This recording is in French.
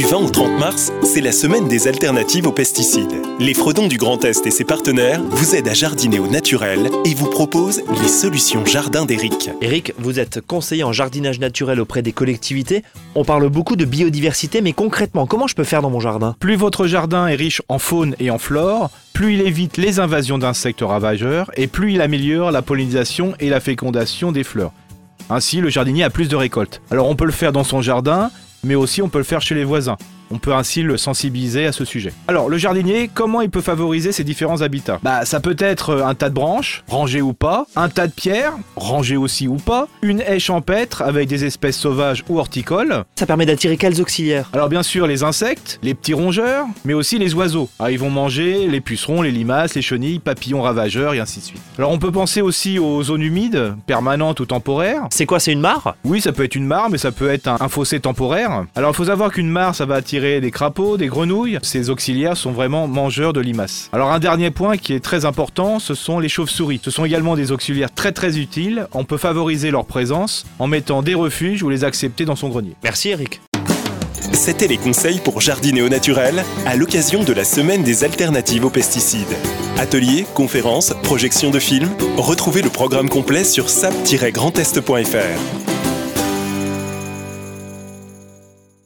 Du 20 au 30 mars, c'est la semaine des alternatives aux pesticides. Les Fredons du Grand Est et ses partenaires vous aident à jardiner au naturel et vous proposent les solutions jardin d'Eric. Eric, vous êtes conseiller en jardinage naturel auprès des collectivités. On parle beaucoup de biodiversité, mais concrètement, comment je peux faire dans mon jardin? Plus votre jardin est riche en faune et en flore, plus il évite les invasions d'insectes ravageurs et plus il améliore la pollinisation et la fécondation des fleurs. Ainsi, le jardinier a plus de récoltes. Alors on peut le faire dans son jardin, mais aussi on peut le faire chez les voisins. On peut ainsi le sensibiliser à ce sujet. Alors, le jardinier, comment il peut favoriser ces différents habitats? Bah, ça peut être un tas de branches, rangées ou pas, un tas de pierres, rangées aussi ou pas, une haie champêtre avec des espèces sauvages ou horticoles. Ça permet d'attirer quels auxiliaires Alors, bien sûr, les insectes, les petits rongeurs, mais aussi les oiseaux. Ah, ils vont manger les pucerons, les limaces, les chenilles, papillons ravageurs et ainsi de suite. Alors, on peut penser aussi aux zones humides, permanentes ou temporaires. C'est quoi, c'est une mare? Oui, ça peut être une mare, mais ça peut être un, un fossé temporaire. Alors, il faut savoir qu'une mare, ça va attirer des crapauds, des grenouilles. Ces auxiliaires sont vraiment mangeurs de limaces. Alors un dernier point qui est très important, ce sont les chauves-souris. Ce sont également des auxiliaires très très utiles. On peut favoriser leur présence en mettant des refuges ou les accepter dans son grenier. Merci Eric. C'était les conseils pour jardiner au naturel à l'occasion de la semaine des alternatives aux pesticides. Ateliers, conférences, projections de films, retrouvez le programme complet sur sap-grandest.fr.